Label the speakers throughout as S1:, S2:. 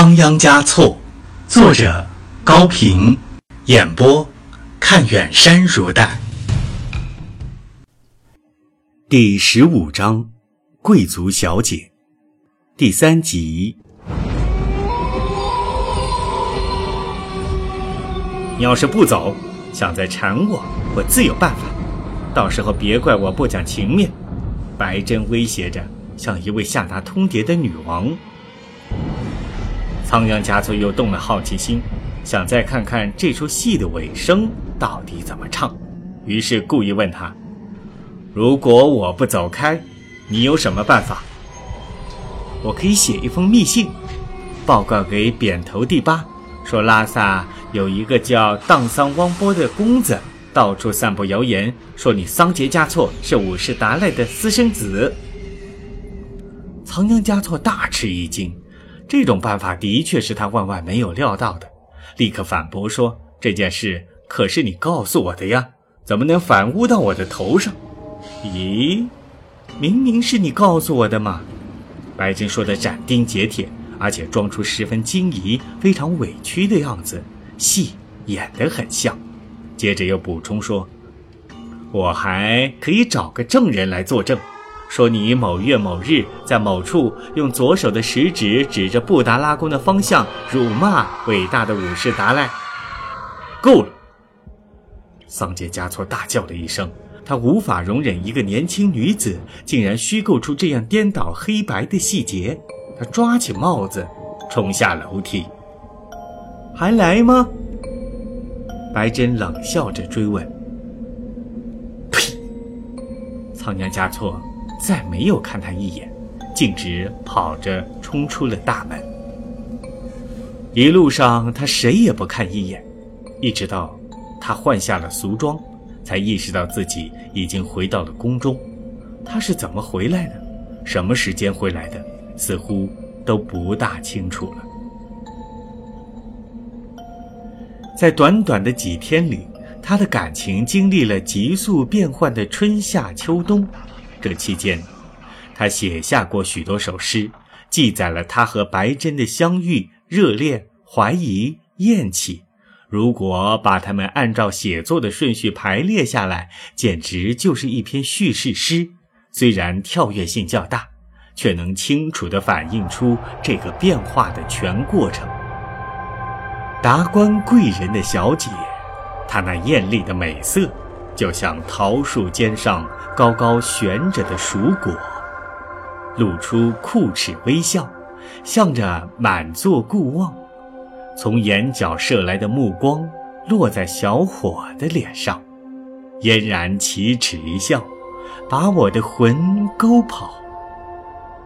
S1: 仓央嘉措，作者高平，演播看远山如黛。第十五章，贵族小姐，第三集。
S2: 你要是不走，想再缠我，我自有办法。到时候别怪我不讲情面。白珍威胁着，像一位下达通牒的女王。仓央嘉措又动了好奇心，想再看看这出戏的尾声到底怎么唱，于是故意问他：“如果我不走开，你有什么办法？”“我可以写一封密信，报告给扁头第八，说拉萨有一个叫荡桑汪波的公子，到处散布谣言，说你桑杰嘉措是五世达赖的私生子。”仓央嘉措大吃一惊。这种办法的确是他万万没有料到的，立刻反驳说：“这件事可是你告诉我的呀，怎么能反诬到我的头上？”咦，明明是你告诉我的嘛！白晶说的斩钉截铁，而且装出十分惊疑、非常委屈的样子，戏演得很像。接着又补充说：“我还可以找个证人来作证。”说你某月某日在某处用左手的食指指着布达拉宫的方向辱骂伟大的武士达赖。够了！桑杰嘉措大叫了一声，他无法容忍一个年轻女子竟然虚构出这样颠倒黑白的细节。他抓起帽子，冲下楼梯。还来吗？白珍冷笑着追问。呸！仓央嘉措。再没有看他一眼，径直跑着冲出了大门。一路上他谁也不看一眼，一直到他换下了俗装，才意识到自己已经回到了宫中。他是怎么回来的？什么时间回来的？似乎都不大清楚了。在短短的几天里，他的感情经历了急速变换的春夏秋冬。这期间，他写下过许多首诗，记载了他和白珍的相遇、热恋、怀疑、厌弃。如果把它们按照写作的顺序排列下来，简直就是一篇叙事诗。虽然跳跃性较大，却能清楚地反映出这个变化的全过程。达官贵人的小姐，她那艳丽的美色。就像桃树尖上高高悬着的蜀果，露出酷齿微笑，向着满座顾望。从眼角射来的目光落在小伙的脸上，嫣然启齿一笑，把我的魂勾跑。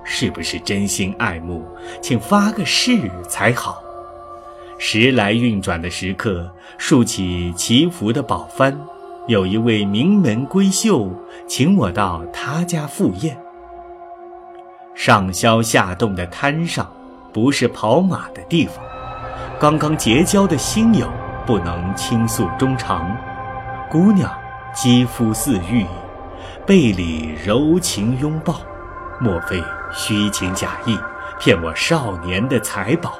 S2: 是不是真心爱慕？请发个誓才好。时来运转的时刻，竖起祈福的宝幡。有一位名门闺秀，请我到她家赴宴。上消下洞的滩上，不是跑马的地方。刚刚结交的新友，不能倾诉衷肠。姑娘肌肤似玉，背里柔情拥抱，莫非虚情假意，骗我少年的财宝？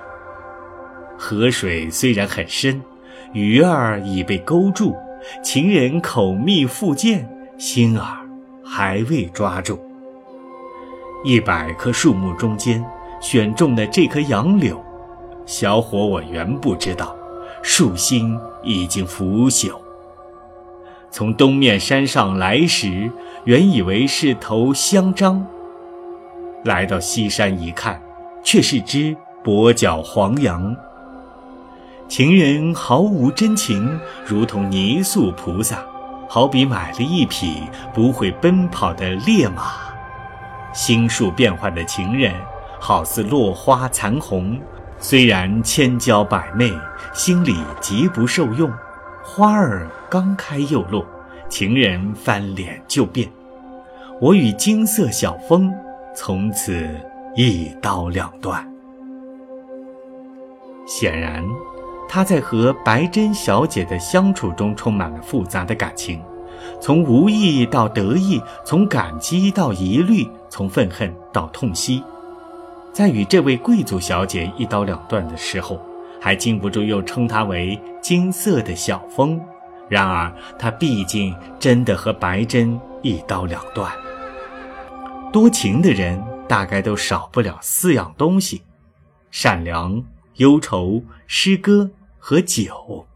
S2: 河水虽然很深，鱼儿已被勾住。情人口蜜腹剑，心儿还未抓住。一百棵树木中间，选中的这棵杨柳，小伙我原不知道，树心已经腐朽。从东面山上来时，原以为是头香樟，来到西山一看，却是只跛脚黄杨。情人毫无真情，如同泥塑菩萨，好比买了一匹不会奔跑的烈马。心术变幻的情人，好似落花残红，虽然千娇百媚，心里极不受用。花儿刚开又落，情人翻脸就变。我与金色小风，从此一刀两断。显然。他在和白珍小姐的相处中充满了复杂的感情，从无意到得意，从感激到疑虑，从愤恨到痛惜。在与这位贵族小姐一刀两断的时候，还禁不住又称她为金色的小风。然而，她毕竟真的和白珍一刀两断。多情的人大概都少不了四样东西：善良、忧愁、诗歌和酒。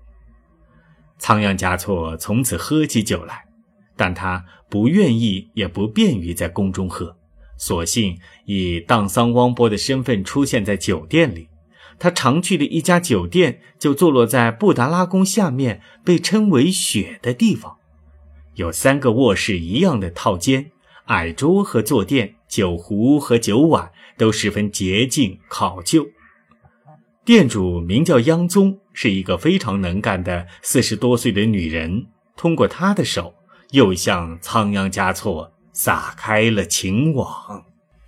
S2: 仓央嘉措从此喝起酒来，但他不愿意也不便于在宫中喝，索性以荡桑汪波的身份出现在酒店里。他常去的一家酒店就坐落在布达拉宫下面，被称为“雪”的地方，有三个卧室一样的套间，矮桌和坐垫、酒壶和酒碗都十分洁净考究。店主名叫央宗，是一个非常能干的四十多岁的女人。通过她的手，又向仓央嘉措撒开了情网。